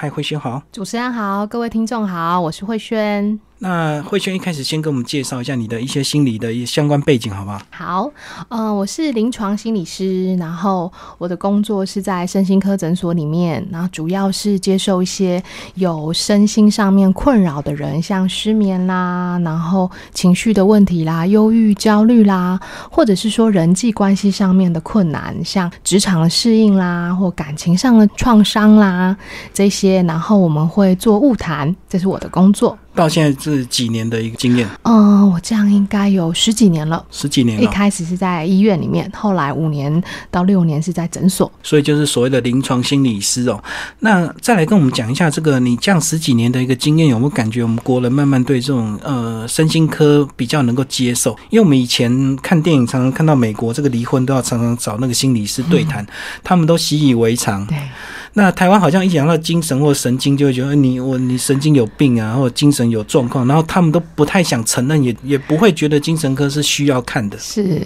嗨，慧萱好。主持人好，各位听众好，我是慧萱。那慧萱一开始先跟我们介绍一下你的一些心理的一些相关背景，好不好？好，呃，我是临床心理师，然后我的工作是在身心科诊所里面，然后主要是接受一些有身心上面困扰的人，像失眠啦，然后情绪的问题啦，忧郁、焦虑啦，或者是说人际关系上面的困难，像职场的适应啦，或感情上的创伤啦这些，然后我们会做物谈，这是我的工作。到现在是几年的一个经验？嗯，我这样应该有十几年了。十几年，一开始是在医院里面，后来五年到六年是在诊所。所以就是所谓的临床心理师哦。那再来跟我们讲一下这个，你这样十几年的一个经验，有没有感觉我们国人慢慢对这种呃身心科比较能够接受？因为我们以前看电影常常看到美国这个离婚都要常常找那个心理师对谈，他们都习以为常。对。那台湾好像一讲到精神或神经，就会觉得你我你神经有病啊，或者精神有状况，然后他们都不太想承认，也也不会觉得精神科是需要看的。是。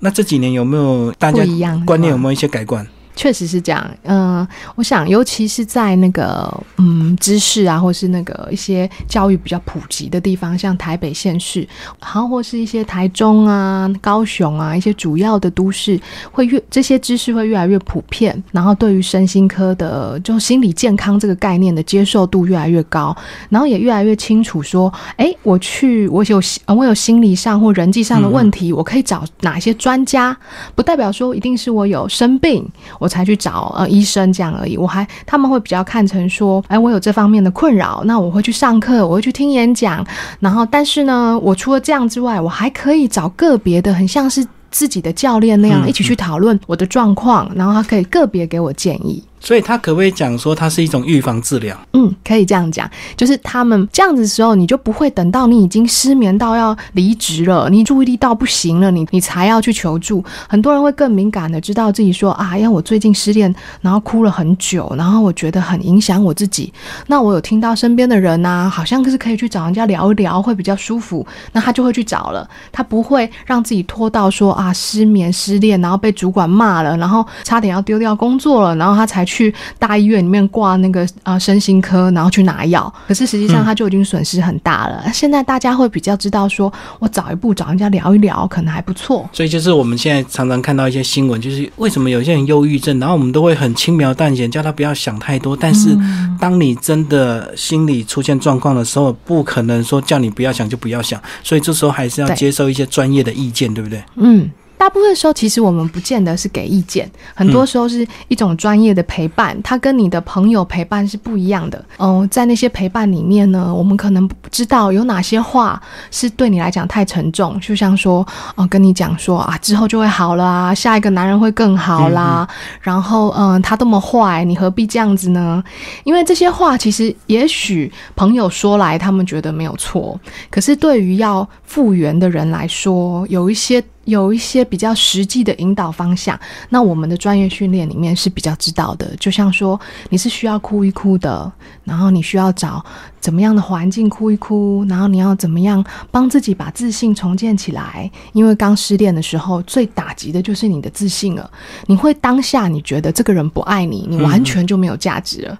那这几年有没有大家观念有没有一些改观？确实是这样，嗯，我想，尤其是在那个嗯知识啊，或是那个一些教育比较普及的地方，像台北县市，然后，或是一些台中啊、高雄啊一些主要的都市，会越这些知识会越来越普遍，然后对于身心科的就心理健康这个概念的接受度越来越高，然后也越来越清楚说，哎，我去，我有我有心理上或人际上的问题，我可以找哪些专家，不代表说一定是我有生病。我才去找呃医生这样而已，我还他们会比较看成说，哎，我有这方面的困扰，那我会去上课，我会去听演讲，然后但是呢，我除了这样之外，我还可以找个别的，很像是自己的教练那样一起去讨论我的状况，然后他可以个别给我建议。所以，他可不可以讲说，它是一种预防治疗？嗯，可以这样讲，就是他们这样子的时候，你就不会等到你已经失眠到要离职了，你注意力到不行了，你你才要去求助。很多人会更敏感的知道自己说啊，因为我最近失恋，然后哭了很久，然后我觉得很影响我自己。那我有听到身边的人呐，好像是可以去找人家聊一聊，会比较舒服。那他就会去找了，他不会让自己拖到说啊失眠失恋，然后被主管骂了，然后差点要丢掉工作了，然后他才去。去大医院里面挂那个啊身心科，然后去拿药，可是实际上他就已经损失很大了。现在大家会比较知道，说我早一步找人家聊一聊，可能还不错。所以就是我们现在常常看到一些新闻，就是为什么有些人忧郁症，然后我们都会很轻描淡写叫他不要想太多。但是当你真的心理出现状况的时候，不可能说叫你不要想就不要想。所以这时候还是要接受一些专业的意见，对不对？嗯。大部分时候，其实我们不见得是给意见，很多时候是一种专业的陪伴，它跟你的朋友陪伴是不一样的。哦，在那些陪伴里面呢，我们可能不知道有哪些话是对你来讲太沉重，就像说，哦，跟你讲说啊，之后就会好了啊，下一个男人会更好啦，然后，嗯，他这么坏，你何必这样子呢？因为这些话其实也许朋友说来，他们觉得没有错，可是对于要复原的人来说，有一些。有一些比较实际的引导方向，那我们的专业训练里面是比较知道的。就像说，你是需要哭一哭的，然后你需要找怎么样的环境哭一哭，然后你要怎么样帮自己把自信重建起来。因为刚失恋的时候，最打击的就是你的自信了。你会当下你觉得这个人不爱你，你完全就没有价值了。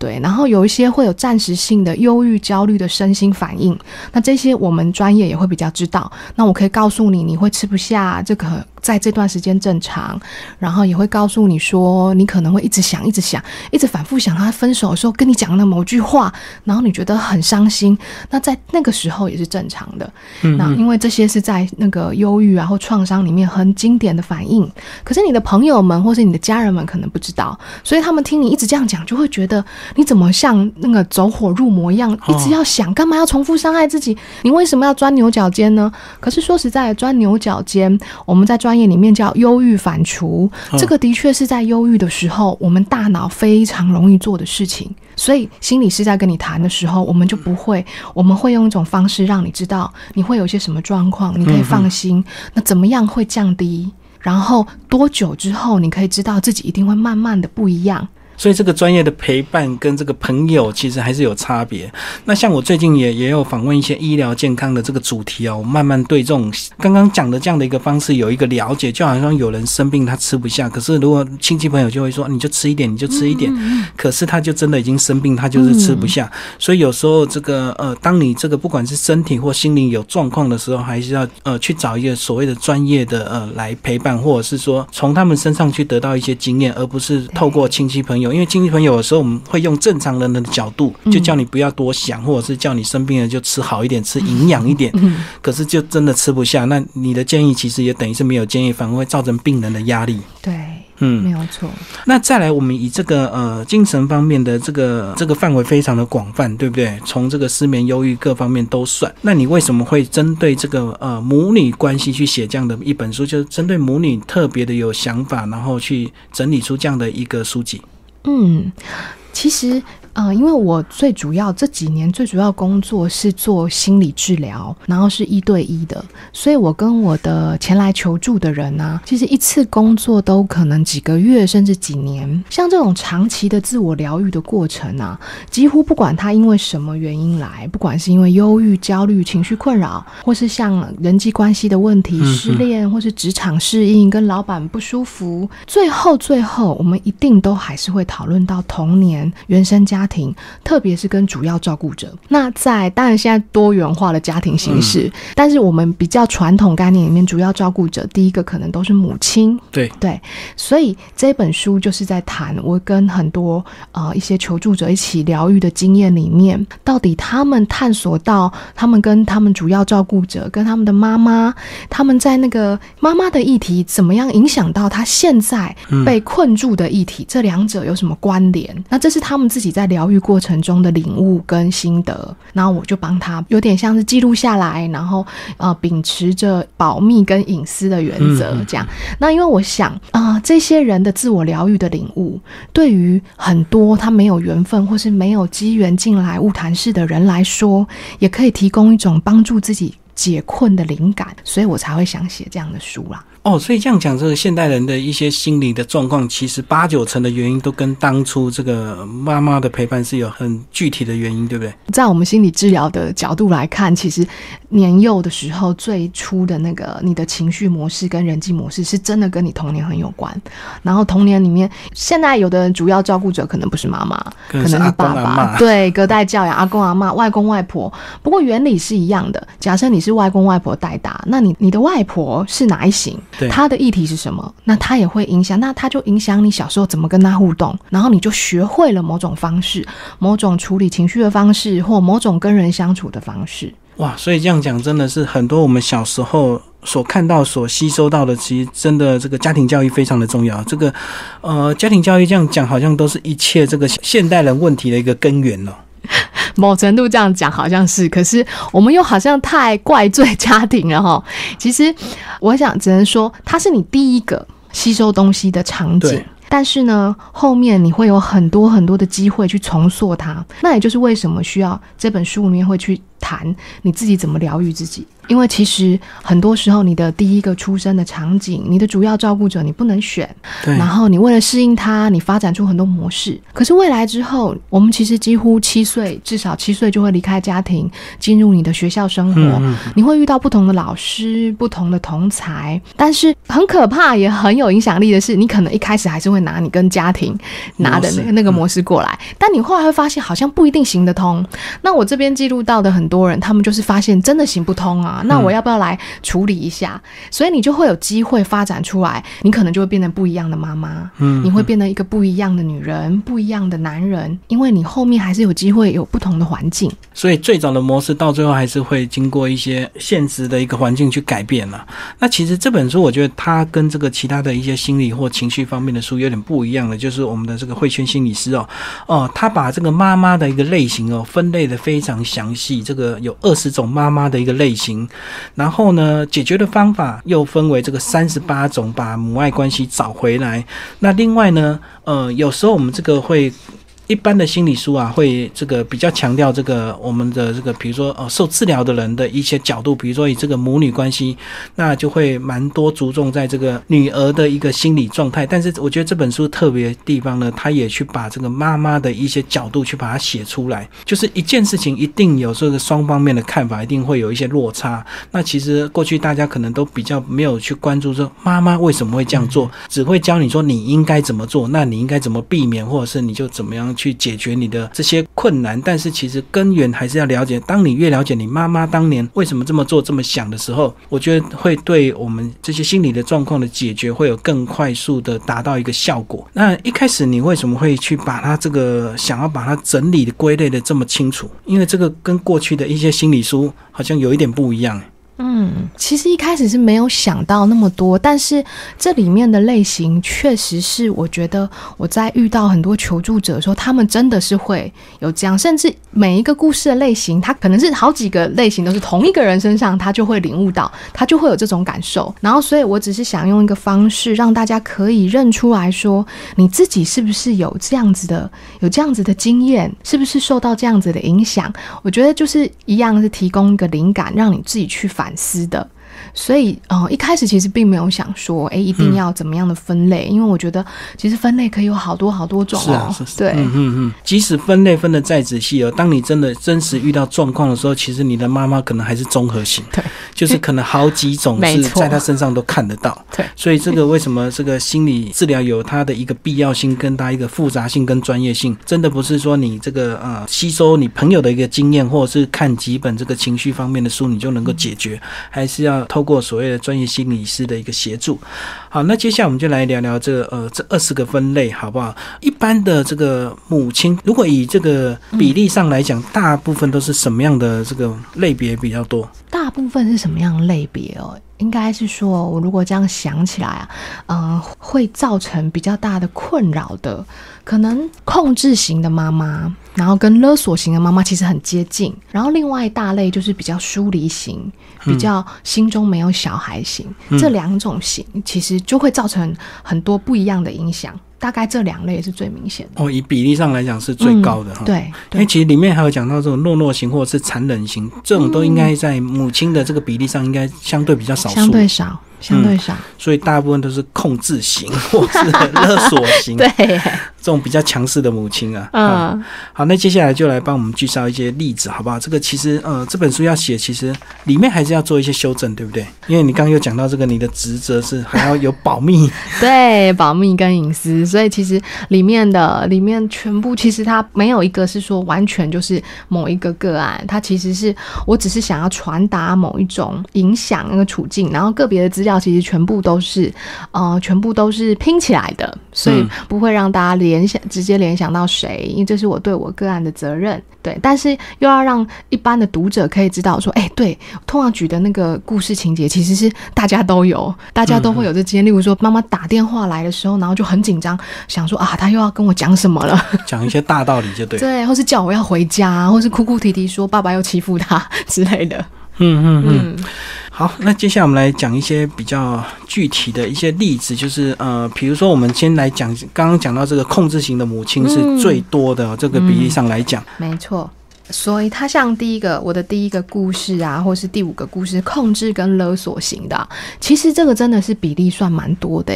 对，然后有一些会有暂时性的忧郁、焦虑的身心反应，那这些我们专业也会比较知道。那我可以告诉你，你会吃不下这个。在这段时间正常，然后也会告诉你说，你可能会一直想，一直想，一直反复想他分手的时候跟你讲的某句话，然后你觉得很伤心。那在那个时候也是正常的。嗯那因为这些是在那个忧郁啊或创伤里面很经典的反应。可是你的朋友们或是你的家人们可能不知道，所以他们听你一直这样讲，就会觉得你怎么像那个走火入魔一样，一直要想干嘛要重复伤害自己？你为什么要钻牛角尖呢？可是说实在，钻牛角尖，我们在专业里面叫忧郁反刍，这个的确是在忧郁的时候，我们大脑非常容易做的事情。所以心理师在跟你谈的时候，我们就不会，我们会用一种方式让你知道你会有些什么状况，你可以放心。那怎么样会降低？然后多久之后你可以知道自己一定会慢慢的不一样？所以这个专业的陪伴跟这个朋友其实还是有差别。那像我最近也也有访问一些医疗健康的这个主题哦，我慢慢对这种刚刚讲的这样的一个方式有一个了解，就好像有人生病他吃不下，可是如果亲戚朋友就会说你就吃一点，你就吃一点，可是他就真的已经生病，他就是吃不下。所以有时候这个呃，当你这个不管是身体或心灵有状况的时候，还是要呃去找一个所谓的专业的呃来陪伴，或者是说从他们身上去得到一些经验，而不是透过亲戚朋友。因为亲戚朋友有时候我们会用正常人的角度，就叫你不要多想，或者是叫你生病了就吃好一点，吃营养一点。可是就真的吃不下，那你的建议其实也等于是没有建议，反而会造成病人的压力。对。嗯，没有错。那再来，我们以这个呃精神方面的这个这个范围非常的广泛，对不对？从这个失眠、忧郁各方面都算。那你为什么会针对这个呃母女关系去写这样的一本书？就是针对母女特别的有想法，然后去整理出这样的一个书籍。嗯，其实。嗯，因为我最主要这几年最主要工作是做心理治疗，然后是一对一的，所以我跟我的前来求助的人呢，其实一次工作都可能几个月甚至几年。像这种长期的自我疗愈的过程啊，几乎不管他因为什么原因来，不管是因为忧郁、焦虑、情绪困扰，或是像人际关系的问题、失恋，或是职场适应、跟老板不舒服，最后最后我们一定都还是会讨论到童年原生家。家庭，特别是跟主要照顾者。那在当然现在多元化的家庭形式，但是我们比较传统概念里面，主要照顾者第一个可能都是母亲。对对，所以这本书就是在谈我跟很多呃一些求助者一起疗愈的经验里面，到底他们探索到他们跟他们主要照顾者跟他们的妈妈，他们在那个妈妈的议题怎么样影响到他现在被困住的议题，这两者有什么关联？那这是他们自己在。疗愈过程中的领悟跟心得，然后我就帮他有点像是记录下来，然后呃秉持着保密跟隐私的原则，这样。那因为我想啊，这些人的自我疗愈的领悟，对于很多他没有缘分或是没有机缘进来物谈室的人来说，也可以提供一种帮助自己解困的灵感，所以我才会想写这样的书啦。哦，所以这样讲，这个现代人的一些心理的状况，其实八九成的原因都跟当初这个妈妈的陪伴是有很具体的原因，对不对？在我们心理治疗的角度来看，其实年幼的时候最初的那个你的情绪模式跟人际模式，是真的跟你童年很有关。然后童年里面，现在有的人主要照顾者可能不是妈妈，可能是爸爸，对，隔代教养，阿公阿妈、外公外婆。不过原理是一样的。假设你是外公外婆带大，那你你的外婆是哪一型？他的议题是什么？那他也会影响，那他就影响你小时候怎么跟他互动，然后你就学会了某种方式、某种处理情绪的方式，或某种跟人相处的方式。哇，所以这样讲真的是很多我们小时候所看到、所吸收到的，其实真的这个家庭教育非常的重要。这个呃，家庭教育这样讲，好像都是一切这个现代人问题的一个根源了。某程度这样讲好像是，可是我们又好像太怪罪家庭了哈。其实我想只能说，它是你第一个吸收东西的场景，但是呢，后面你会有很多很多的机会去重塑它。那也就是为什么需要这本书里面会去谈你自己怎么疗愈自己。因为其实很多时候，你的第一个出生的场景，你的主要照顾者你不能选，然后你为了适应他，你发展出很多模式。可是未来之后，我们其实几乎七岁，至少七岁就会离开家庭，进入你的学校生活。你会遇到不同的老师、不同的同才，但是很可怕也很有影响力的是，你可能一开始还是会拿你跟家庭拿的那个那个模式过来，但你后来会发现好像不一定行得通。那我这边记录到的很多人，他们就是发现真的行不通啊。那我要不要来处理一下？所以你就会有机会发展出来，你可能就会变成不一样的妈妈，嗯，你会变成一个不一样的女人，不一样的男人，因为你后面还是有机会有不同的环境。所以最早的模式到最后还是会经过一些现实的一个环境去改变了。那其实这本书我觉得它跟这个其他的一些心理或情绪方面的书有点不一样的，就是我们的这个慧圈心理师哦，哦，他把这个妈妈的一个类型哦分类的非常详细，这个有二十种妈妈的一个类型。然后呢，解决的方法又分为这个三十八种，把母爱关系找回来。那另外呢，呃，有时候我们这个会。一般的心理书啊，会这个比较强调这个我们的这个，比如说呃，受治疗的人的一些角度，比如说以这个母女关系，那就会蛮多注重在这个女儿的一个心理状态。但是我觉得这本书特别地方呢，他也去把这个妈妈的一些角度去把它写出来，就是一件事情一定有这个双方面的看法，一定会有一些落差。那其实过去大家可能都比较没有去关注说妈妈为什么会这样做，只会教你说你应该怎么做，那你应该怎么避免，或者是你就怎么样去解决你的这些困难。但是其实根源还是要了解。当你越了解你妈妈当年为什么这么做、这么想的时候，我觉得会对我们这些心理的状况的解决会有更快速的达到一个效果。那一开始你为什么会去把它这个想要把它整理的归类的这么清楚？因为这个跟过去的一些心理书好像有一点不一样。嗯，其实一开始是没有想到那么多，但是这里面的类型确实是我觉得我在遇到很多求助者的时候，他们真的是会有这样，甚至每一个故事的类型，他可能是好几个类型都是同一个人身上，他就会领悟到，他就会有这种感受。然后，所以我只是想用一个方式让大家可以认出来说，你自己是不是有这样子的，有这样子的经验，是不是受到这样子的影响？我觉得就是一样是提供一个灵感，让你自己去反。反思的。所以，哦，一开始其实并没有想说，哎，一定要怎么样的分类，因为我觉得其实分类可以有好多好多种哦。对，嗯嗯嗯。即使分类分的再仔细哦，当你真的真实遇到状况的时候，其实你的妈妈可能还是综合型，对，就是可能好几种是在她身上都看得到。对，所以这个为什么这个心理治疗有它的一个必要性，跟它一个复杂性跟专业性，真的不是说你这个呃吸收你朋友的一个经验，或者是看几本这个情绪方面的书，你就能够解决，还是要透过所谓的专业心理师的一个协助，好，那接下来我们就来聊聊这呃这二十个分类，好不好？一般的这个母亲，如果以这个比例上来讲，大部分都是什么样的这个类别比较多？大部分是什么样类别哦？应该是说，我如果这样想起来啊，嗯，会造成比较大的困扰的，可能控制型的妈妈，然后跟勒索型的妈妈其实很接近。然后另外一大类就是比较疏离型，比较心中没有小孩型，这两种型其实就会造成很多不一样的影响。大概这两类是最明显的哦，以比例上来讲是最高的哈。对，因为其实里面还有讲到这种懦弱型或者是残忍型，这种都应该在母亲的这个比例上应该相对比较少数，相对少。相对少，所以大部分都是控制型 或是勒索型，对这种比较强势的母亲啊。嗯，好，那接下来就来帮我们介绍一些例子，好不好？这个其实呃，这本书要写，其实里面还是要做一些修正，对不对？因为你刚刚又讲到这个，你的职责是还要有保密，对，保密跟隐私，所以其实里面的里面全部其实它没有一个是说完全就是某一个个案，它其实是我只是想要传达某一种影响那个处境，然后个别的资料。其实全部都是，呃，全部都是拼起来的，所以不会让大家联想，直接联想到谁，因为这是我对我个案的责任。对，但是又要让一般的读者可以知道，说，哎，对，通常举的那个故事情节，其实是大家都有，大家都会有这经验。例如说，妈妈打电话来的时候，然后就很紧张，想说啊，他又要跟我讲什么了？讲一些大道理就对。对，或是叫我要回家，或是哭哭啼啼说爸爸又欺负他 之类的。嗯嗯嗯。好，那接下来我们来讲一些比较具体的一些例子，就是呃，比如说我们先来讲，刚刚讲到这个控制型的母亲是最多的，这个比例上来讲，没错。所以它像第一个我的第一个故事啊，或是第五个故事，控制跟勒索型的，其实这个真的是比例算蛮多的，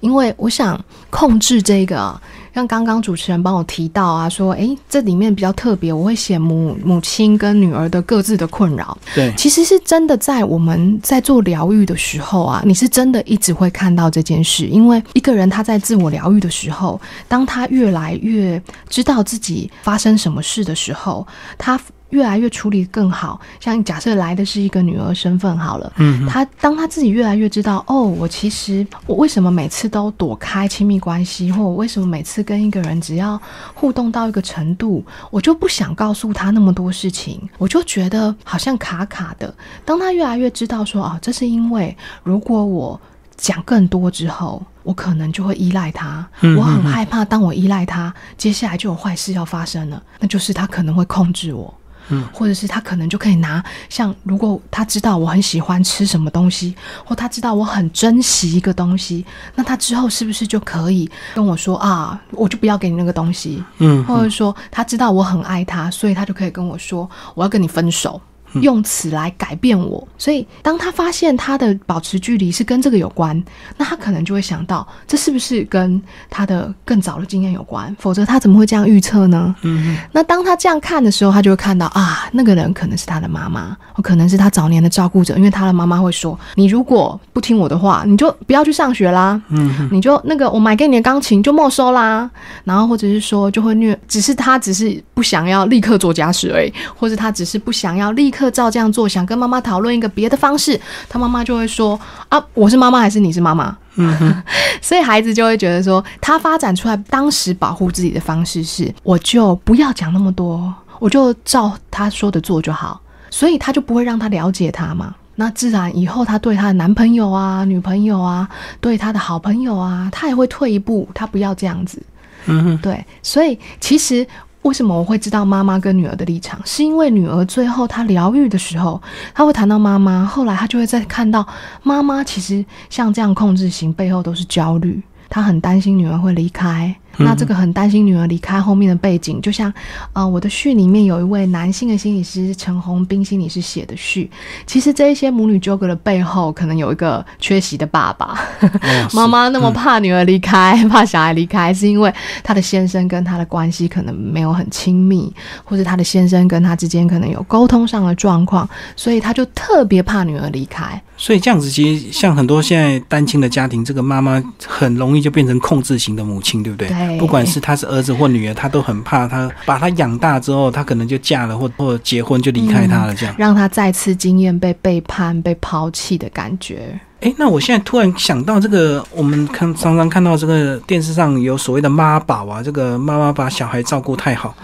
因为我想控制这个。像刚刚主持人帮我提到啊，说诶，这里面比较特别，我会写母母亲跟女儿的各自的困扰。对，其实是真的在我们在做疗愈的时候啊，你是真的一直会看到这件事，因为一个人他在自我疗愈的时候，当他越来越知道自己发生什么事的时候，他。越来越处理更好，像假设来的是一个女儿身份好了，嗯，她当她自己越来越知道，哦，我其实我为什么每次都躲开亲密关系，或我为什么每次跟一个人只要互动到一个程度，我就不想告诉他那么多事情，我就觉得好像卡卡的。当他越来越知道说，哦，这是因为如果我讲更多之后，我可能就会依赖他，我很害怕，当我依赖他，接下来就有坏事要发生了，那就是他可能会控制我。嗯，或者是他可能就可以拿像如果他知道我很喜欢吃什么东西，或他知道我很珍惜一个东西，那他之后是不是就可以跟我说啊，我就不要给你那个东西，嗯，或者说他知道我很爱他，所以他就可以跟我说我要跟你分手。用此来改变我，所以当他发现他的保持距离是跟这个有关，那他可能就会想到，这是不是跟他的更早的经验有关？否则他怎么会这样预测呢？嗯那当他这样看的时候，他就会看到啊，那个人可能是他的妈妈，或可能是他早年的照顾者，因为他的妈妈会说：“你如果不听我的话，你就不要去上学啦，嗯你就那个我买给你的钢琴就没收啦。”然后或者是说就会虐，只是他只是不想要立刻做家事而已，或者他只是不想要立刻照这样做，想跟妈妈讨论一个别的方式，他妈妈就会说：“啊，我是妈妈还是你是妈妈？”嗯 所以孩子就会觉得说，他发展出来当时保护自己的方式是，我就不要讲那么多，我就照他说的做就好，所以他就不会让他了解他嘛。那自然以后他对他的男朋友啊、女朋友啊，对他的好朋友啊，他也会退一步，他不要这样子。嗯哼，对，所以其实为什么我会知道妈妈跟女儿的立场，是因为女儿最后她疗愈的时候，她会谈到妈妈，后来她就会再看到妈妈其实像这样控制型背后都是焦虑，她很担心女儿会离开。那这个很担心女儿离开后面的背景，就像，呃，我的序里面有一位男性的心理师陈红斌心理师写的序，其实这一些母女纠葛的背后，可能有一个缺席的爸爸，妈妈那么怕女儿离开，怕小孩离开，是因为她的先生跟她的关系可能没有很亲密，或者她的先生跟她之间可能有沟通上的状况，所以她就特别怕女儿离开。所以这样子，其实像很多现在单亲的家庭，这个妈妈很容易就变成控制型的母亲，对不对？对不管是他是儿子或女儿，他都很怕他把他养大之后，他可能就嫁了或或结婚就离开他了，这样。让他再次经验被背叛、被抛弃的感觉。诶，那我现在突然想到，这个我们看常常看到这个电视上有所谓的妈宝啊，这个妈妈把小孩照顾太好，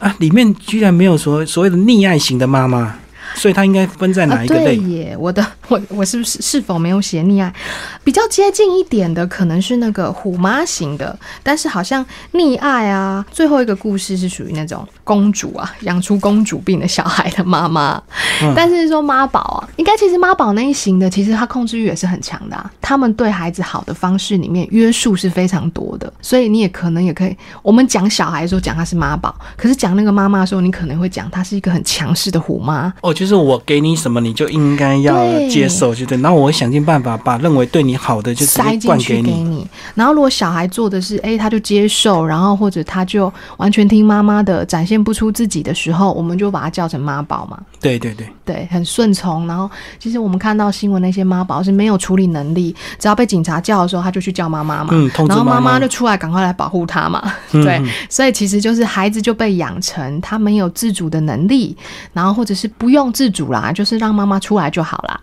啊，里面居然没有所所谓的溺爱型的妈妈，所以它应该分在哪一个啊、对类？耶，我的 我我是不是是否没有写溺爱？比较接近一点的可能是那个虎妈型的，但是好像溺爱啊，最后一个故事是属于那种公主啊，养出公主病的小孩的妈妈。嗯但是说妈宝啊，应该其实妈宝那一型的，其实他控制欲也是很强的、啊。他们对孩子好的方式里面约束是非常多的，所以你也可能也可以，我们讲小孩的时候讲他是妈宝，可是讲那个妈妈的时候，你可能会讲她是一个很强势的虎妈。哦，就是我给你什么，你就应该要接受，就对。然后我会想尽办法把认为对你好的就塞进去给你。然后如果小孩做的是，哎，他就接受，然后或者他就完全听妈妈的，展现不出自己的时候，我们就把它叫成妈宝嘛。对对对，对，很顺从。然后其实我们看到新闻那些妈宝是没有处理能力，只要被警察叫的时候，他就去叫妈妈嘛。嗯，然后妈妈妈就出来赶快来保护他嘛，嗯对嗯，所以其实就是孩子就被养成他没有自主的能力，然后或者是不用自主啦，就是让妈妈出来就好啦。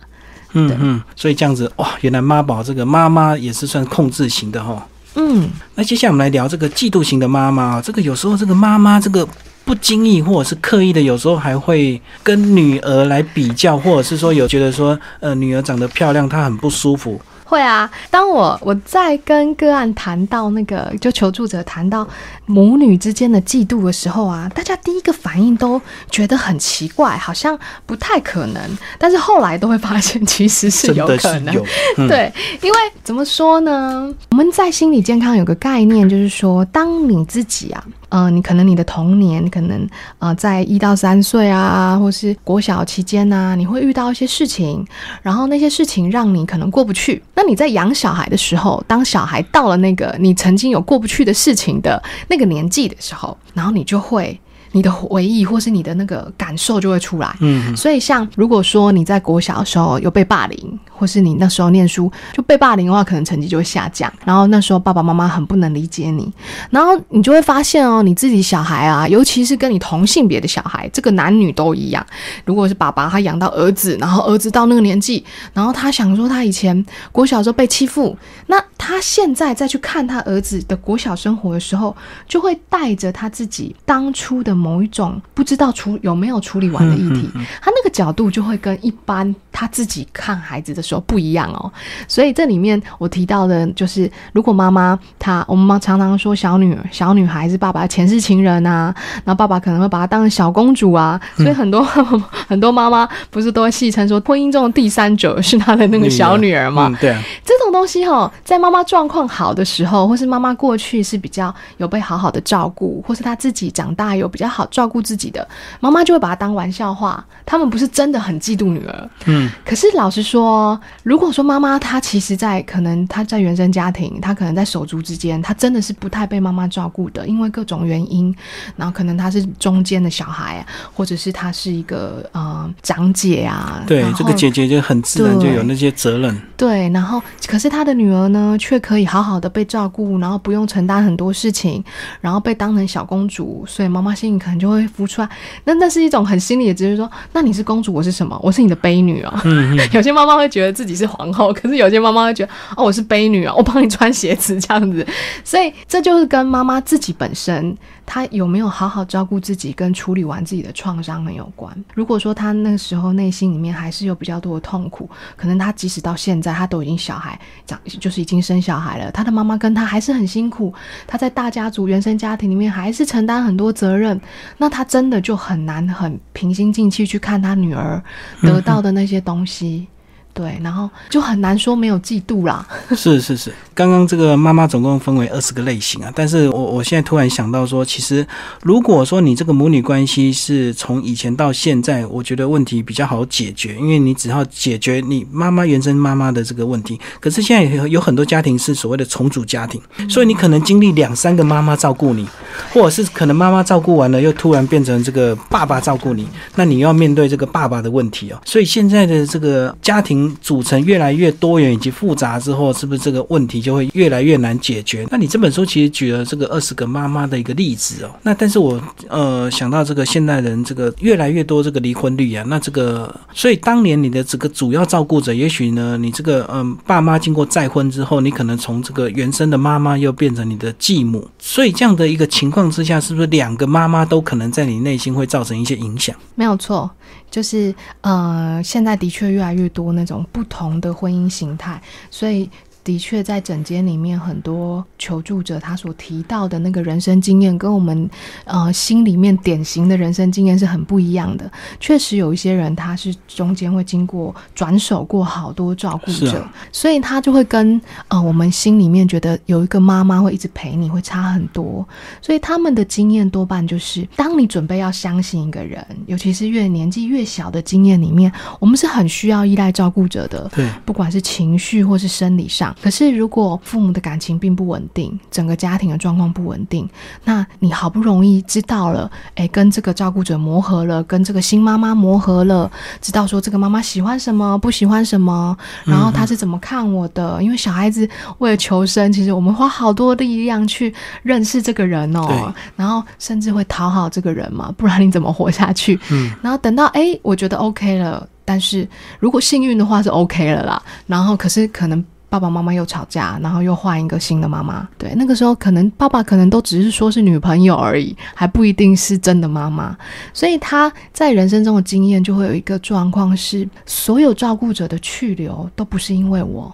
对嗯嗯，所以这样子哇，原来妈宝这个妈妈也是算控制型的哈。嗯，那接下来我们来聊这个嫉妒型的妈妈啊，这个有时候这个妈妈这个不经意或者是刻意的，有时候还会跟女儿来比较，或者是说有觉得说呃女儿长得漂亮，她很不舒服。会啊，当我我在跟个案谈到那个就求助者谈到母女之间的嫉妒的时候啊，大家第一个反应都觉得很奇怪，好像不太可能，但是后来都会发现其实是真有可能。对，因为怎么说呢？我们在心理健康有个概念，就是说，当你自己啊，嗯，你可能你的童年，可能呃，在一到三岁啊，或是国小期间呐，你会遇到一些事情，然后那些事情让你可能过不去。那你在养小孩的时候，当小孩到了那个你曾经有过不去的事情的那个年纪的时候，然后你就会。你的回忆或是你的那个感受就会出来，嗯，所以，像如果说你在国小的时候有被霸凌，或是你那时候念书就被霸凌的话，可能成绩就会下降。然后那时候爸爸妈妈很不能理解你，然后你就会发现哦，你自己小孩啊，尤其是跟你同性别的小孩，这个男女都一样。如果是爸爸他养到儿子，然后儿子到那个年纪，然后他想说他以前国小的时候被欺负，那他现在再去看他儿子的国小生活的时候，就会带着他自己当初的某一种不知道处有没有处理完的议题，他那个角度就会跟一般他自己看孩子的时候不一样哦。所以这里面我提到的就是，如果妈妈她，我们妈常常说小女儿、小女孩是爸爸前世情人啊，然后爸爸可能会把她当成小公主啊，所以很多 很多妈妈不是都会戏称说，婚姻中的第三者是她的那个小女儿嘛？对啊，这种东西哈，在妈妈状况好的时候，或是妈妈过去是比较有被好好的照顾，或是她自己长大有比较好照顾自己的，妈妈就会把它当玩笑话。他们不是真的很嫉妒女儿，嗯。可是老实说，如果说妈妈她其实，在可能她在原生家庭，她可能在手足之间，她真的是不太被妈妈照顾的，因为各种原因。然后可能她是中间的小孩，或者是她是一个呃长姐啊。对，这个姐姐就很自然就有那些责任。对，然后可是她的女儿呢，却可以好好的被照顾，然后不用承担很多事情，然后被当成小公主，所以妈妈心里可能就会浮出来。那那是一种很心理的直觉，说那你是公主，我是什么？我是你的悲女啊。嗯有些妈妈会觉得自己是皇后，可是有些妈妈会觉得哦，我是悲女啊，我帮你穿鞋子这样子。所以这就是跟妈妈自己本身。他有没有好好照顾自己，跟处理完自己的创伤很有关。如果说他那个时候内心里面还是有比较多的痛苦，可能他即使到现在，他都已经小孩长，就是已经生小孩了，他的妈妈跟他还是很辛苦，他在大家族原生家庭里面还是承担很多责任，那他真的就很难很平心静气去看他女儿得到的那些东西。对，然后就很难说没有嫉妒啦。是是是，刚刚这个妈妈总共分为二十个类型啊，但是我我现在突然想到说，其实如果说你这个母女关系是从以前到现在，我觉得问题比较好解决，因为你只要解决你妈妈原生妈妈的这个问题。可是现在有很多家庭是所谓的重组家庭，所以你可能经历两三个妈妈照顾你，或者是可能妈妈照顾完了，又突然变成这个爸爸照顾你，那你要面对这个爸爸的问题哦。所以现在的这个家庭。组成越来越多元以及复杂之后，是不是这个问题就会越来越难解决？那你这本书其实举了这个二十个妈妈的一个例子哦。那但是我呃想到这个现代人这个越来越多这个离婚率啊，那这个所以当年你的这个主要照顾者，也许呢你这个嗯爸妈经过再婚之后，你可能从这个原生的妈妈又变成你的继母，所以这样的一个情况之下，是不是两个妈妈都可能在你内心会造成一些影响？没有错。就是呃，现在的确越来越多那种不同的婚姻形态，所以。的确，在整间里面，很多求助者他所提到的那个人生经验，跟我们呃心里面典型的人生经验是很不一样的。确实有一些人，他是中间会经过转手过好多照顾者，所以他就会跟呃我们心里面觉得有一个妈妈会一直陪你会差很多。所以他们的经验多半就是，当你准备要相信一个人，尤其是越年纪越小的经验里面，我们是很需要依赖照顾者的，对，不管是情绪或是生理上。可是，如果父母的感情并不稳定，整个家庭的状况不稳定，那你好不容易知道了，哎，跟这个照顾者磨合了，跟这个新妈妈磨合了，知道说这个妈妈喜欢什么，不喜欢什么，然后她是怎么看我的？因为小孩子为了求生，其实我们花好多力量去认识这个人哦，然后甚至会讨好这个人嘛，不然你怎么活下去？嗯，然后等到哎，我觉得 OK 了，但是如果幸运的话是 OK 了啦，然后可是可能。爸爸妈妈又吵架，然后又换一个新的妈妈。对，那个时候可能爸爸可能都只是说是女朋友而已，还不一定是真的妈妈。所以他在人生中的经验就会有一个状况是，所有照顾者的去留都不是因为我。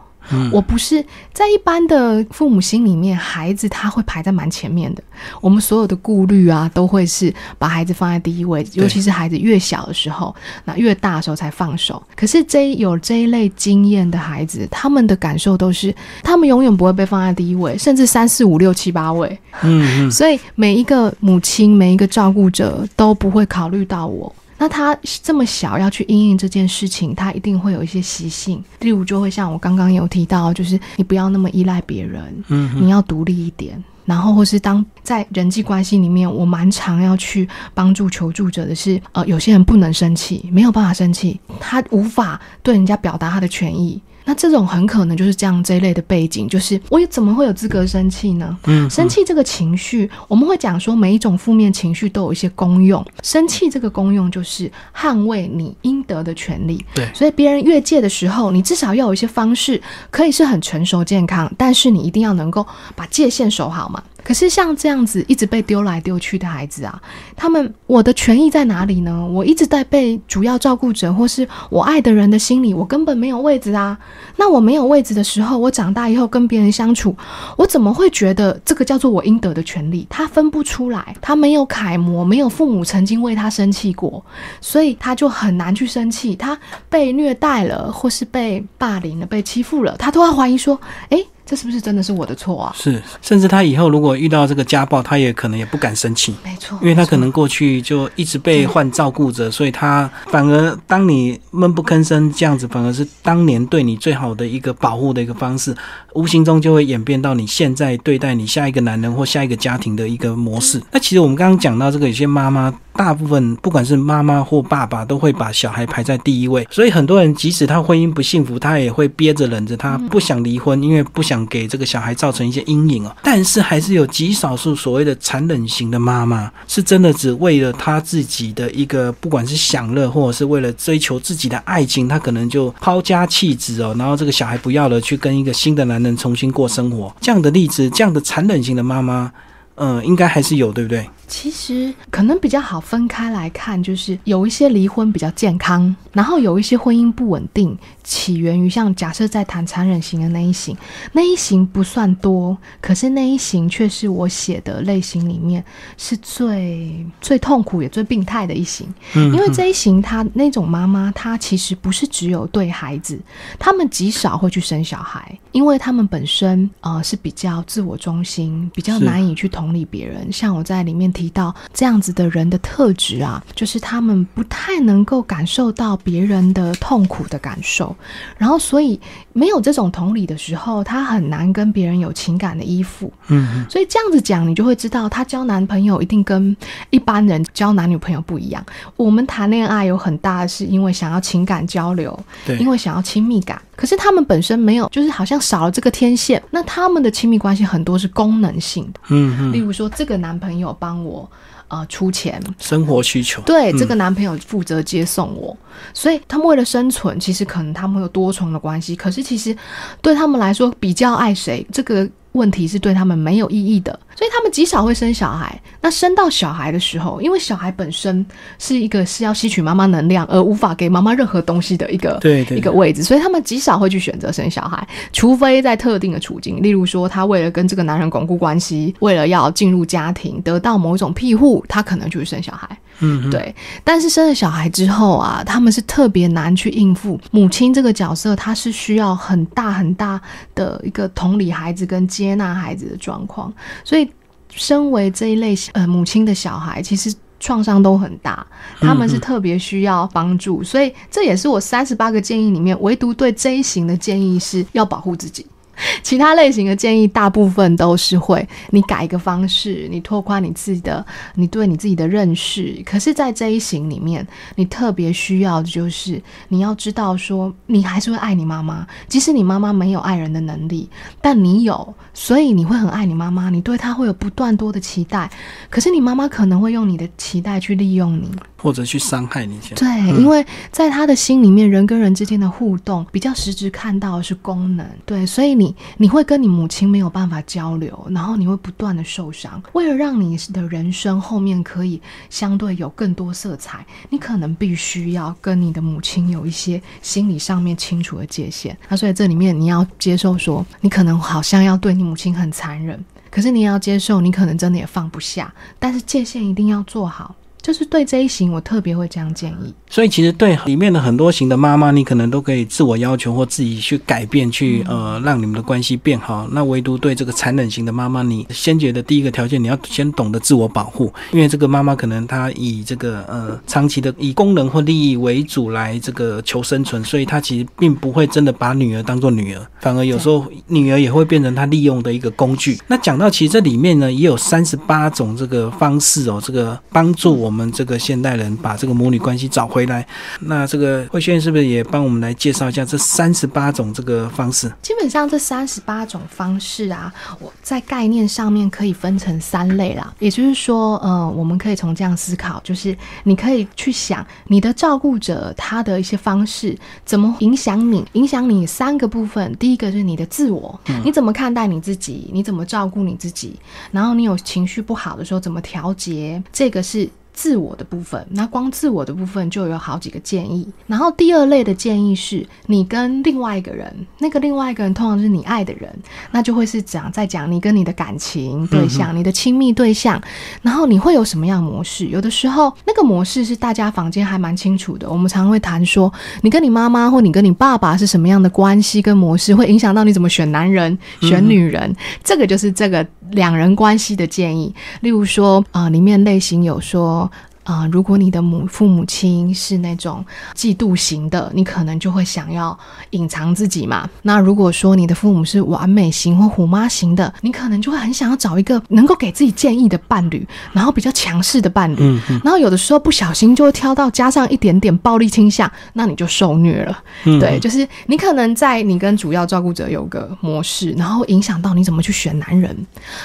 我不是在一般的父母心里面，孩子他会排在蛮前面的。我们所有的顾虑啊，都会是把孩子放在第一位，尤其是孩子越小的时候，那越大的时候才放手。可是这有这一类经验的孩子，他们的感受都是，他们永远不会被放在第一位，甚至三四五六七八位。嗯嗯。所以每一个母亲，每一个照顾者都不会考虑到我。那他这么小要去应应这件事情，他一定会有一些习性，例如就会像我刚刚有提到，就是你不要那么依赖别人，嗯，你要独立一点。然后或是当在人际关系里面，我蛮常要去帮助求助者的是，呃，有些人不能生气，没有办法生气，他无法对人家表达他的权益，那这种很可能就是这样这一类的背景，就是我怎么会有资格生气呢？嗯，生气这个情绪，我们会讲说每一种负面情绪都有一些功用，生气这个功用就是捍卫你应得的权利。对，所以别人越界的时候，你至少要有一些方式，可以是很成熟健康，但是你一定要能够把界限守好嘛。可是像这样子一直被丢来丢去的孩子啊，他们我的权益在哪里呢？我一直在被主要照顾者或是我爱的人的心里，我根本没有位置啊。那我没有位置的时候，我长大以后跟别人相处，我怎么会觉得这个叫做我应得的权利？他分不出来，他没有楷模，没有父母曾经为他生气过，所以他就很难去生气。他被虐待了，或是被霸凌了、被欺负了，他都要怀疑说：诶。这是不是真的是我的错啊？是，甚至他以后如果遇到这个家暴，他也可能也不敢生气。没错，因为他可能过去就一直被换照顾着，所以他反而当你闷不吭声这样子，反而是当年对你最好的一个保护的一个方式，无形中就会演变到你现在对待你下一个男人或下一个家庭的一个模式。那其实我们刚刚讲到这个，有些妈妈。大部分不管是妈妈或爸爸，都会把小孩排在第一位，所以很多人即使他婚姻不幸福，他也会憋着忍着，他不想离婚，因为不想给这个小孩造成一些阴影哦。但是还是有极少数所谓的残忍型的妈妈，是真的只为了她自己的一个，不管是享乐，或者是为了追求自己的爱情，她可能就抛家弃子哦，然后这个小孩不要了，去跟一个新的男人重新过生活。这样的例子，这样的残忍型的妈妈，嗯，应该还是有，对不对？其实可能比较好分开来看，就是有一些离婚比较健康，然后有一些婚姻不稳定，起源于像假设在谈残忍型的那一型，那一型不算多，可是那一型却是我写的类型里面是最最痛苦也最病态的一型。嗯，因为这一型他那种妈妈，她其实不是只有对孩子，他们极少会去生小孩，因为他们本身呃是比较自我中心，比较难以去同理别人。像我在里面。提到这样子的人的特质啊，就是他们不太能够感受到别人的痛苦的感受，然后所以没有这种同理的时候，他很难跟别人有情感的依附。嗯，所以这样子讲，你就会知道他交男朋友一定跟一般人交男女朋友不一样。我们谈恋爱有很大的是因为想要情感交流，对，因为想要亲密感。可是他们本身没有，就是好像少了这个天线。那他们的亲密关系很多是功能性的，嗯嗯，例如说这个男朋友帮我。我呃出钱，生活需求对这个男朋友负责接送我，所以他们为了生存，其实可能他们有多重的关系。可是其实对他们来说，比较爱谁这个问题是对他们没有意义的。所以他们极少会生小孩。那生到小孩的时候，因为小孩本身是一个是要吸取妈妈能量而无法给妈妈任何东西的一个对对一个位置，所以他们极少会去选择生小孩，除非在特定的处境，例如说他为了跟这个男人巩固关系，为了要进入家庭，得到某一种庇护，他可能就会生小孩。嗯，对。但是生了小孩之后啊，他们是特别难去应付母亲这个角色，他是需要很大很大的一个同理孩子跟接纳孩子的状况，所以。身为这一类呃母亲的小孩，其实创伤都很大，他们是特别需要帮助，所以这也是我三十八个建议里面，唯独对这一型的建议是要保护自己。其他类型的建议，大部分都是会你改一个方式，你拓宽你自己的，你对你自己的认识。可是，在这一型里面，你特别需要的就是你要知道，说你还是会爱你妈妈，即使你妈妈没有爱人的能力，但你有，所以你会很爱你妈妈，你对她会有不断多的期待。可是，你妈妈可能会用你的期待去利用你。或者去伤害你，对，因为在他的心里面，人跟人之间的互动比较实质看到的是功能，对，所以你你会跟你母亲没有办法交流，然后你会不断的受伤。为了让你的人生后面可以相对有更多色彩，你可能必须要跟你的母亲有一些心理上面清楚的界限。那所以这里面你要接受说，你可能好像要对你母亲很残忍，可是你也要接受，你可能真的也放不下，但是界限一定要做好。就是对这一型，我特别会这样建议。所以其实对里面的很多型的妈妈，你可能都可以自我要求或自己去改变，去呃让你们的关系变好。那唯独对这个残忍型的妈妈，你先觉得第一个条件，你要先懂得自我保护，因为这个妈妈可能她以这个呃长期的以功能或利益为主来这个求生存，所以她其实并不会真的把女儿当做女儿，反而有时候女儿也会变成她利用的一个工具。那讲到其实这里面呢，也有三十八种这个方式哦，这个帮助我。我们这个现代人把这个母女关系找回来。那这个慧轩是不是也帮我们来介绍一下这三十八种这个方式？基本上这三十八种方式啊，我在概念上面可以分成三类啦。也就是说，呃，我们可以从这样思考，就是你可以去想你的照顾者他的一些方式怎么影响你，影响你三个部分。第一个是你的自我，你怎么看待你自己？你怎么照顾你自己？然后你有情绪不好的时候怎么调节？这个是。自我的部分，那光自我的部分就有好几个建议。然后第二类的建议是，你跟另外一个人，那个另外一个人通常是你爱的人，那就会是讲在讲你跟你的感情对象、你的亲密对象，然后你会有什么样模式？有的时候那个模式是大家房间还蛮清楚的。我们常会谈说，你跟你妈妈或你跟你爸爸是什么样的关系跟模式，会影响到你怎么选男人、选女人。这个就是这个两人关系的建议。例如说啊，里面类型有说。啊，如果你的母父母亲是那种嫉妒型的，你可能就会想要隐藏自己嘛。那如果说你的父母是完美型或虎妈型的，你可能就会很想要找一个能够给自己建议的伴侣，然后比较强势的伴侣。嗯嗯。然后有的时候不小心就会挑到加上一点点暴力倾向，那你就受虐了。嗯。对，就是你可能在你跟主要照顾者有个模式，然后影响到你怎么去选男人，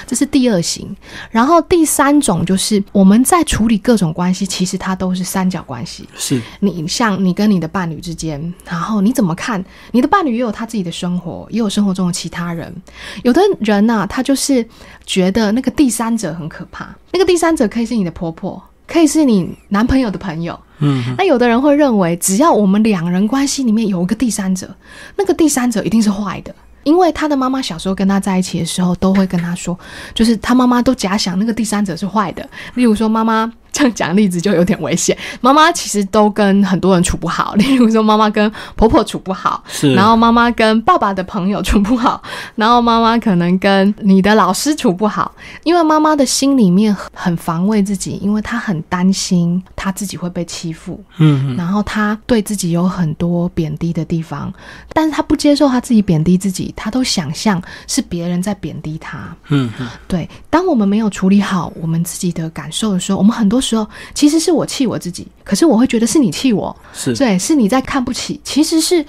这是第二型。然后第三种就是我们在处理各种关系。其实它都是三角关系。是你像你跟你的伴侣之间，然后你怎么看？你的伴侣也有他自己的生活，也有生活中的其他人。有的人呢，他就是觉得那个第三者很可怕。那个第三者可以是你的婆婆，可以是你男朋友的朋友。嗯，那有的人会认为，只要我们两人关系里面有一个第三者，那个第三者一定是坏的。因为他的妈妈小时候跟他在一起的时候，都会跟他说，就是他妈妈都假想那个第三者是坏的。例如说，妈妈。这样讲例子就有点危险。妈妈其实都跟很多人处不好，例如说妈妈跟婆婆处不好，是，然后妈妈跟爸爸的朋友处不好，然后妈妈可能跟你的老师处不好，因为妈妈的心里面很防卫自己，因为她很担心她自己会被欺负，嗯，然后她对自己有很多贬低的地方，但是她不接受她自己贬低自己，她都想象是别人在贬低她，嗯，对。当我们没有处理好我们自己的感受的时候，我们很多。说其实是我气我自己，可是我会觉得是你气我，是对，是你在看不起，其实是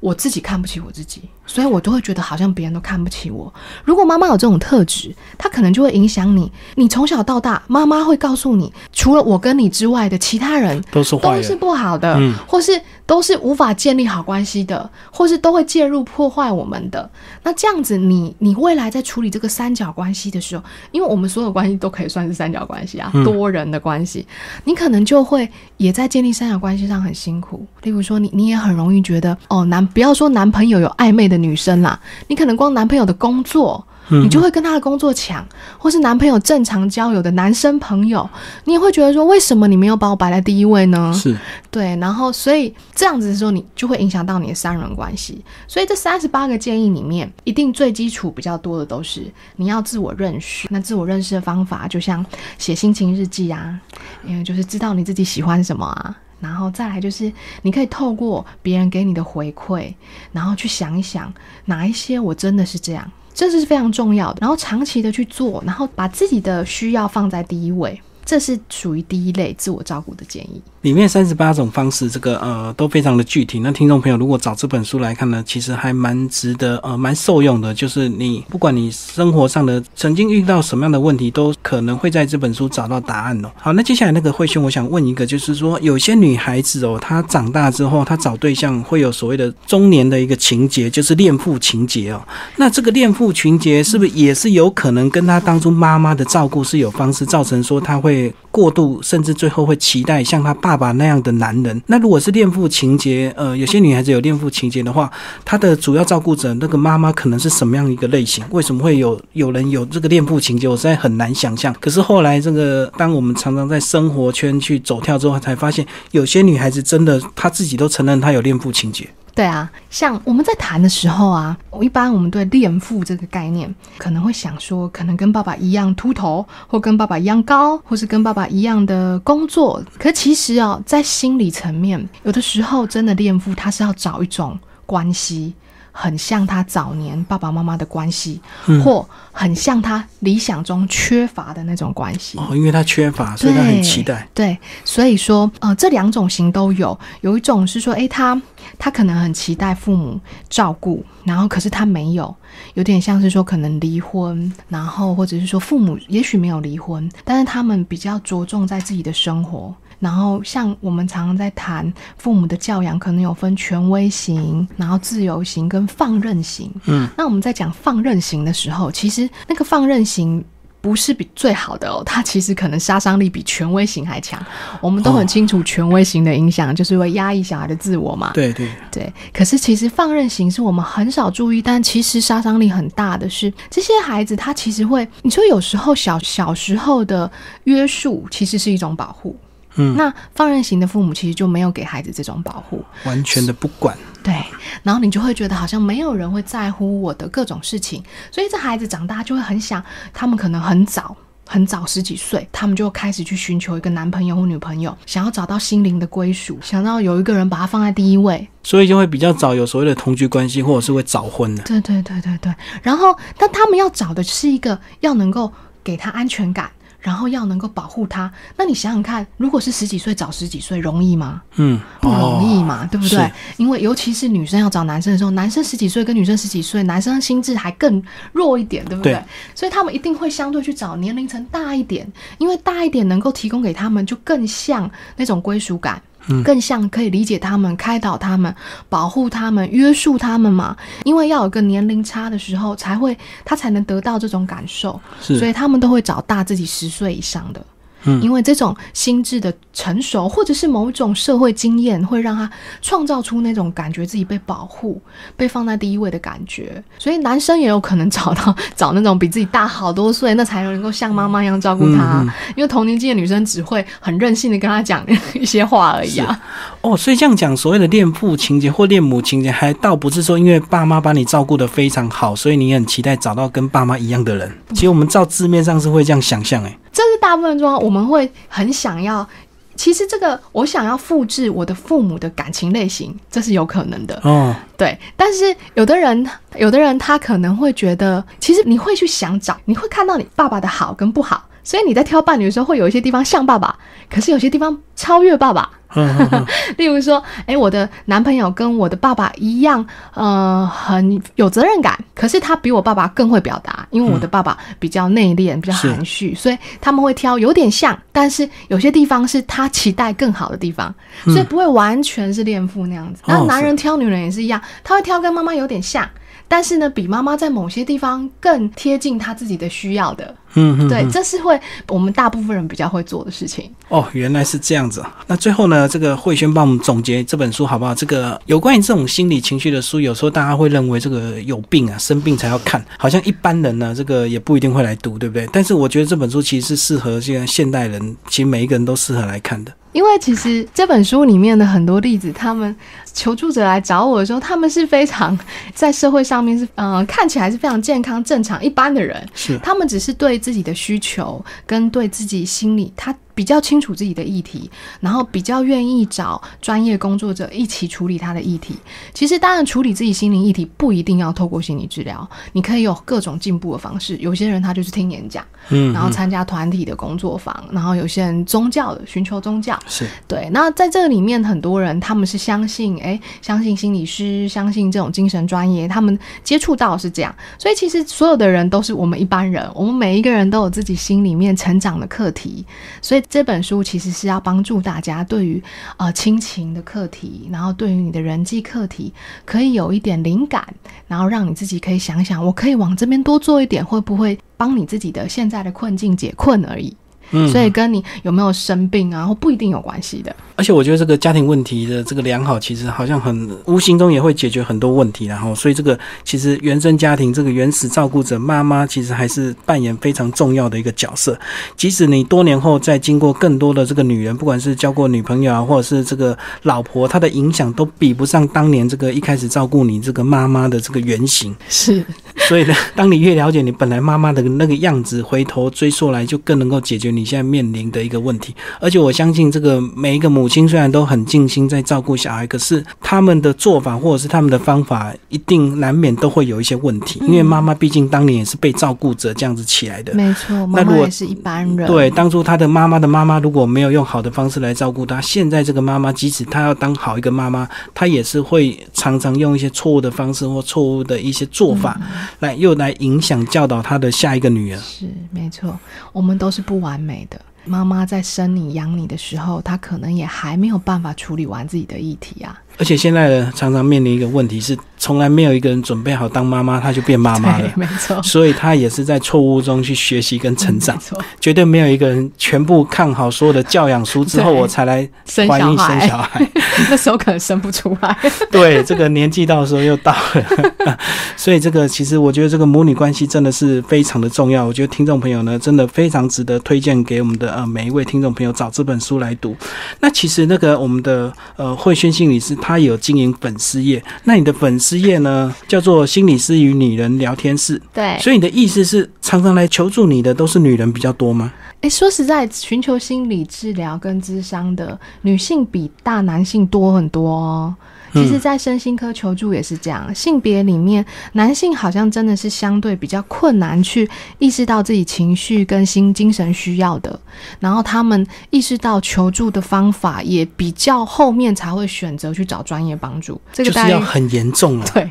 我自己看不起我自己。所以我都会觉得好像别人都看不起我。如果妈妈有这种特质，她可能就会影响你。你从小到大，妈妈会告诉你，除了我跟你之外的其他人都是都是不好的，或是都是无法建立好关系的，或是都会介入破坏我们的。那这样子，你你未来在处理这个三角关系的时候，因为我们所有关系都可以算是三角关系啊，多人的关系，你可能就会也在建立三角关系上很辛苦。例如说，你你也很容易觉得，哦，男不要说男朋友有暧昧的。女生啦，你可能光男朋友的工作，你就会跟他的工作抢，或是男朋友正常交友的男生朋友，你也会觉得说，为什么你没有把我摆在第一位呢？是对，然后所以这样子的时候，你就会影响到你的三人关系。所以这三十八个建议里面，一定最基础比较多的都是你要自我认识。那自我认识的方法，就像写心情日记啊，因为就是知道你自己喜欢什么啊。然后再来就是，你可以透过别人给你的回馈，然后去想一想哪一些我真的是这样，这是非常重要的。然后长期的去做，然后把自己的需要放在第一位，这是属于第一类自我照顾的建议。里面三十八种方式，这个呃都非常的具体。那听众朋友如果找这本书来看呢，其实还蛮值得呃蛮受用的。就是你不管你生活上的曾经遇到什么样的问题，都可能会在这本书找到答案哦。好，那接下来那个慧兄，我想问一个，就是说有些女孩子哦，她长大之后，她找对象会有所谓的中年的一个情节，就是恋父情节哦。那这个恋父情节是不是也是有可能跟她当初妈妈的照顾是有方式造成说她会过度，甚至最后会期待像他爸。爸那样的男人，那如果是恋父情节，呃，有些女孩子有恋父情节的话，她的主要照顾者那个妈妈可能是什么样一个类型？为什么会有有人有这个恋父情节？我实在很难想象。可是后来这个，当我们常常在生活圈去走跳之后，才发现有些女孩子真的她自己都承认她有恋父情节。对啊，像我们在谈的时候啊，我一般我们对恋父这个概念可能会想说，可能跟爸爸一样秃头，或跟爸爸一样高，或是跟爸爸一样的工作。可其实啊，在心理层面，有的时候真的恋父，他是要找一种关系。很像他早年爸爸妈妈的关系，嗯或很像他理想中缺乏的那种关系。哦，因为他缺乏，所以他很期待。对，所以说，呃，这两种型都有。有一种是说，诶，他他可能很期待父母照顾，然后可是他没有，有点像是说可能离婚，然后或者是说父母也许没有离婚，但是他们比较着重在自己的生活。然后，像我们常常在谈父母的教养，可能有分权威型，然后自由型跟放任型。嗯，那我们在讲放任型的时候，其实那个放任型不是比最好的哦，它其实可能杀伤力比权威型还强。我们都很清楚权威型的影响，就是会压抑小孩的自我嘛。对对，对，可是其实放任型是我们很少注意，但其实杀伤力很大的是，这些孩子他其实会，你说有时候小小时候的约束其实是一种保护，嗯，那放任型的父母其实就没有给孩子这种保护，完全的不管。对，然后你就会觉得好像没有人会在乎我的各种事情，所以这孩子长大就会很想，他们可能很早。很早十几岁，他们就开始去寻求一个男朋友或女朋友，想要找到心灵的归属，想要有一个人把他放在第一位。所以就会比较早有所谓的同居关系，或者是会早婚的。对对对对对。然后，但他们要找的是一个要能够给他安全感，然后要能够保护他。那你想想看，如果是十几岁找十几岁，容易吗？嗯，不容易嘛，哦对不对？因为尤其是女生要找男生的时候，男生十几岁跟女生十几岁，男生心智还更弱一点，对不对？对所以他们一定会相对去找年龄层大一点，因为大一点能够提供给他们就更像那种归属感。嗯更像可以理解他们、开导他们、保护他们、约束他们嘛？因为要有个年龄差的时候，才会他才能得到这种感受，所以他们都会找大自己十岁以上的。嗯因为这种心智的成熟，或者是某种社会经验，会让他创造出那种感觉自己被保护、被放在第一位的感觉。所以男生也有可能找到找那种比自己大好多岁，那才能够像妈妈一样照顾他。因为同年纪的女生只会很任性的跟他讲一些话而已啊。哦，所以这样讲，所谓的恋父情节或恋母情节，还倒不是说因为爸妈把你照顾的非常好，所以你很期待找到跟爸妈一样的人。其实我们照字面上是会这样想象，哎，这是大部分状况，我们会很想要。其实这个，我想要复制我的父母的感情类型，这是有可能的。哦，对，但是有的人，有的人他可能会觉得，其实你会去想找，你会看到你爸爸的好跟不好，所以你在挑伴侣的时候，会有一些地方像爸爸，可是有些地方超越爸爸。例如说，诶，我的男朋友跟我的爸爸一样，呃，很有责任感，可是他比我爸爸更会表达，因为我的爸爸比较内敛，比较含蓄，所以他们会挑有点像，但是有些地方是他期待更好的地方，所以不会完全是恋父那样子。那、哦男人挑女人也是一样，他会挑跟妈妈有点像。但是呢，比妈妈在某些地方更贴近他自己的需要的，嗯嗯，对，这是会我们大部分人比较会做的事情。哦，原来是这样子。那最后呢，这个慧轩帮我们总结这本书好不好？这个有关于这种心理情绪的书，有时候大家会认为这个有病啊，生病才要看，好像一般人呢，这个也不一定会来读，对不对？但是我觉得这本书其实是适合现在现代人，其实每一个人都适合来看的。因为其实这本书里面的很多例子，他们求助者来找我的时候，他们是非常在社会上面是嗯、呃看起来是非常健康、正常、一般的人，是，他们只是对自己的需求跟对自己心里他。比较清楚自己的议题，然后比较愿意找专业工作者一起处理他的议题。其实，当然处理自己心灵议题不一定要透过心理治疗，你可以有各种进步的方式。有些人他就是听演讲，嗯，然后嗯参加团体的工作坊，然后有些人宗教的寻求宗教，是，对，那在这里面，很多人他们是相信，诶，相信心理师，相信这种精神专业，他们接触到是这样。所以其实所有的人都是我们一般人，我们每一个人都有自己心里面成长的课题。所以这本书其实是要帮助大家对于呃亲情的课题，然后对于你的人际课题，可以有一点灵感，然后让你自己可以想想，我可以往这边多做一点，会不会帮你自己的现在的困境解困而已。嗯，所以跟你有没有生病啊，或不一定有关系的。而且我觉得这个家庭问题的这个良好，其实好像很无形中也会解决很多问题，然后所以这个其实原生家庭这个原始照顾者妈妈，其实还是扮演非常重要的一个角色。即使你多年后再经过更多的这个女人，不管是交过女朋友啊，或者是这个老婆，她的影响都比不上当年这个一开始照顾你这个妈妈的这个原型。是，所以呢，当你越了解你本来妈妈的那个样子，回头追溯来，就更能够解决你现在面临的一个问题。而且我相信，这个每一个母亲虽然都很尽心在照顾小孩，可是他们的做法或者是他们的方法，一定难免都会有一些问题。因为妈妈毕竟当年也是被照顾者这样子起来的。没错，妈妈也是一般人。对，当初他的妈妈的妈妈如果没有用好的方式来照顾他，现在这个妈妈即使她要当好一个妈妈，她也是会常常用一些错误的方式或错误的一些做法来又来影响教导她的下一个女儿。是没错，我们都是不完美美的。妈妈在生你养你的时候，她可能也还没有办法处理完自己的议题啊。而且现在呢，常常面临一个问题是，从来没有一个人准备好当妈妈，她就变妈妈了。没错，所以她也是在错误中去学习跟成长。没错，绝对没有一个人全部看好所有的教养书之后，我才来怀孕生小孩。那时候可能生不出来。对，这个年纪到时候又到了。所以这个其实我觉得这个母女关系真的是非常的重要。我觉得听众朋友呢，真的非常值得推荐给我们的呃每一位听众朋友找这本书来读。那其实那个我们的呃慧轩心理师。他有经营粉丝页，那你的粉丝页呢？叫做心理师与女人聊天室。对，所以你的意思是，常常来求助你的都是女人比较多吗？哎，说实在，寻求心理治疗跟智商的女性比大男性多很多哦。其实，在身心科求助也是这样，性别里面，男性好像真的是相对比较困难去意识到自己情绪跟心精神需要的，然后他们意识到求助的方法也比较后面才会选择去找专业帮助。这 个就是要很严重了。对，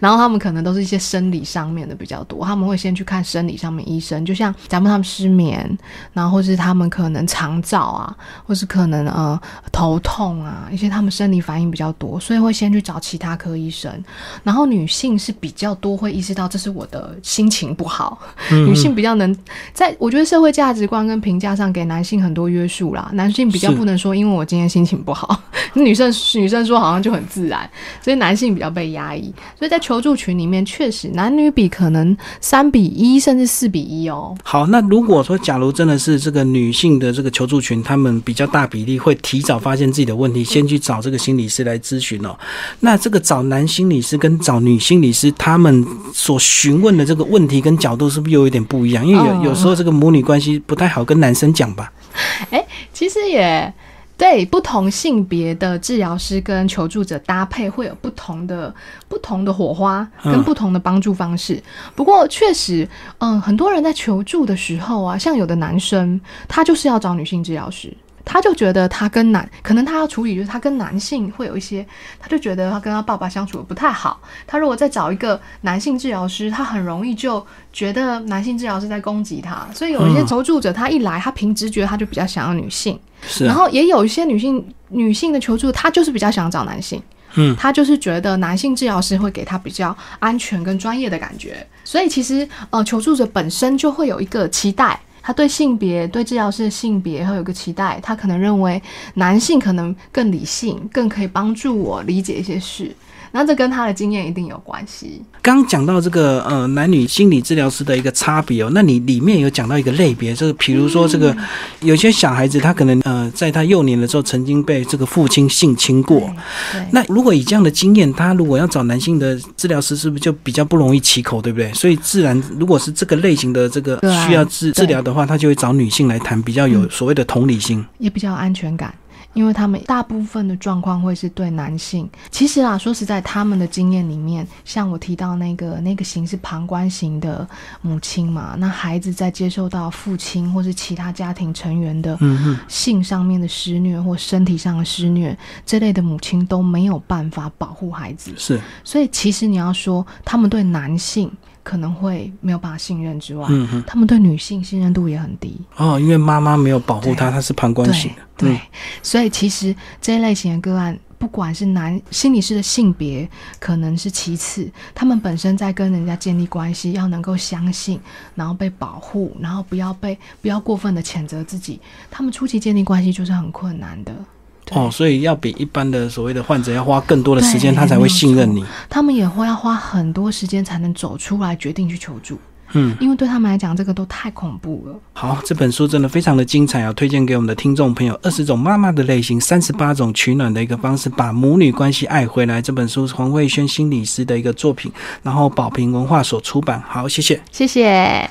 然后他们可能都是一些生理上面的比较多，他们会先去看生理上面医生，就像假如他们失眠，然后或是他们可能肠燥啊，或是可能呃头痛啊，一些他们生理反应比较多。所以会先去找其他科医生，然后女性是比较多会意识到这是我的心情不好，女性比较能在我觉得社会价值观跟评价上给男性很多约束啦，男性比较不能说因为我今天心情不好，女生女生说好像就很自然，所以男性比较被压抑，所以在求助群里面确实男女比可能三比一甚至四比一哦。好，那如果说假如真的是这个女性的这个求助群，他们比较大比例会提早发现自己的问题，先去找这个心理师来咨询。哦，那这个找男心理师跟找女心理师，他们所询问的这个问题跟角度是不是又有点不一样？因为有有时候这个母女关系不太好跟男生讲吧。哎，其实也对，不同性别的治疗师跟求助者搭配会有不同的不同的火花跟不同的帮助方式。不过确实，嗯，很多人在求助的时候啊，像有的男生他就是要找女性治疗师。他就觉得他跟男，可能他要处理就是他跟男性会有一些，他就觉得他跟他爸爸相处的不太好。他如果再找一个男性治疗师，他很容易就觉得男性治疗师在攻击他。所以有一些求助者，他一来，他凭直觉他就比较想要女性。是。然后也有一些女性女性的求助，她就是比较想找男性。嗯。他就是觉得男性治疗师会给他比较安全跟专业的感觉。所以其实呃，求助者本身就会有一个期待。他对性别、对治疗师的性别会有个期待，他可能认为男性可能更理性，更可以帮助我理解一些事。那这跟他的经验一定有关系。刚讲到这个呃男女心理治疗师的一个差别哦，那你里面有讲到一个类别，就是比如说这个有些小孩子他可能呃在他幼年的时候曾经被这个父亲性侵过。对。那如果以这样的经验，他如果要找男性的治疗师，是不是就比较不容易起口，对不对？所以自然如果是这个类型的这个需要治治疗的话，他就会找女性来谈，比较有所谓的同理心，也比较有安全感。因为他们大部分的状况会是对男性，其实啊，说实在，他们的经验里面，像我提到那个那个型是旁观型的母亲嘛，那孩子在接受到父亲或是其他家庭成员的性上面的施虐或身体上的施虐这类的母亲都没有办法保护孩子，是，所以其实你要说他们对男性。可能会没有办法信任之外，嗯他们对女性信任度也很低。哦，因为妈妈没有保护他，他是旁观型的，对，所以其实这一类型的个案，不管是男心理师的性别，可能是其次，他们本身在跟人家建立关系，要能够相信，然后被保护，然后不要被不要过分的谴责自己，他们初期建立关系就是很困难的。哦，所以要比一般的所谓的患者要花更多的时间，他才会信任你。他们也会要花很多时间才能走出来，决定去求助。嗯，因为对他们来讲，这个都太恐怖了。好，这本书真的非常的精彩啊，推荐给我们的听众朋友。二十种妈妈的类型，三十八种取暖的一个方式，把母女关系爱回来。这本书是黄慧轩心理师的一个作品，然后宝平文化所出版。好，谢谢，谢谢。